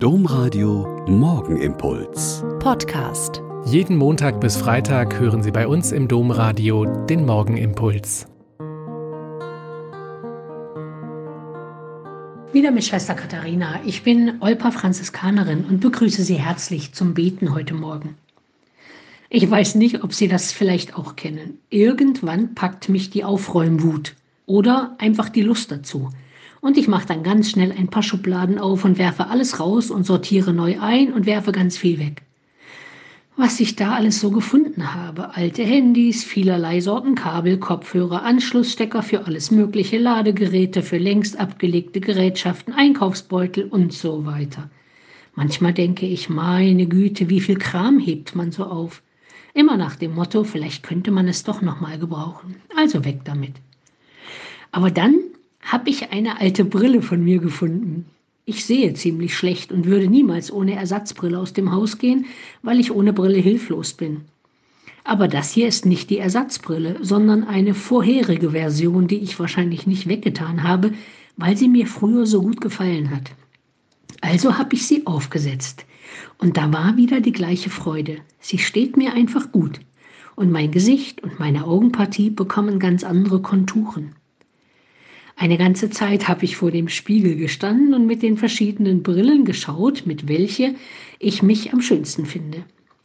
Domradio Morgenimpuls. Podcast. Jeden Montag bis Freitag hören Sie bei uns im Domradio den Morgenimpuls. Wieder mit Schwester Katharina. Ich bin Olpa Franziskanerin und begrüße Sie herzlich zum Beten heute Morgen. Ich weiß nicht, ob Sie das vielleicht auch kennen. Irgendwann packt mich die Aufräumwut oder einfach die Lust dazu. Und ich mache dann ganz schnell ein paar Schubladen auf und werfe alles raus und sortiere neu ein und werfe ganz viel weg. Was ich da alles so gefunden habe. Alte Handys, vielerlei Sorten Kabel, Kopfhörer, Anschlussstecker für alles mögliche, Ladegeräte für längst abgelegte Gerätschaften, Einkaufsbeutel und so weiter. Manchmal denke ich, meine Güte, wie viel Kram hebt man so auf. Immer nach dem Motto, vielleicht könnte man es doch noch mal gebrauchen. Also weg damit. Aber dann habe ich eine alte Brille von mir gefunden. Ich sehe ziemlich schlecht und würde niemals ohne Ersatzbrille aus dem Haus gehen, weil ich ohne Brille hilflos bin. Aber das hier ist nicht die Ersatzbrille, sondern eine vorherige Version, die ich wahrscheinlich nicht weggetan habe, weil sie mir früher so gut gefallen hat. Also habe ich sie aufgesetzt. Und da war wieder die gleiche Freude. Sie steht mir einfach gut. Und mein Gesicht und meine Augenpartie bekommen ganz andere Konturen. Eine ganze Zeit habe ich vor dem Spiegel gestanden und mit den verschiedenen Brillen geschaut, mit welche ich mich am schönsten finde.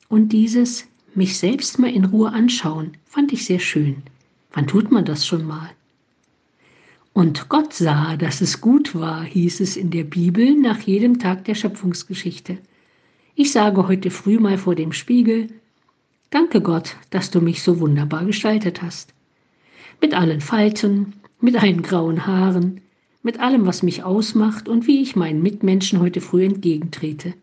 Und dieses mich selbst mal in Ruhe anschauen, fand ich sehr schön. Wann tut man das schon mal? Und Gott sah, dass es gut war, hieß es in der Bibel nach jedem Tag der Schöpfungsgeschichte. Ich sage heute früh mal vor dem Spiegel, Danke Gott, dass du mich so wunderbar gestaltet hast. Mit allen Falten, mit einen grauen Haaren, mit allem, was mich ausmacht und wie ich meinen Mitmenschen heute früh entgegentrete.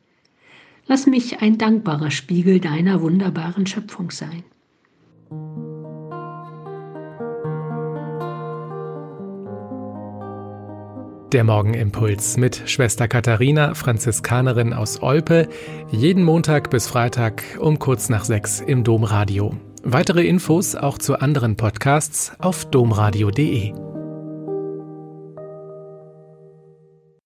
Lass mich ein dankbarer Spiegel deiner wunderbaren Schöpfung sein. Der Morgenimpuls mit Schwester Katharina, Franziskanerin aus Olpe, jeden Montag bis Freitag um kurz nach sechs im Domradio. Weitere Infos auch zu anderen Podcasts auf domradio.de.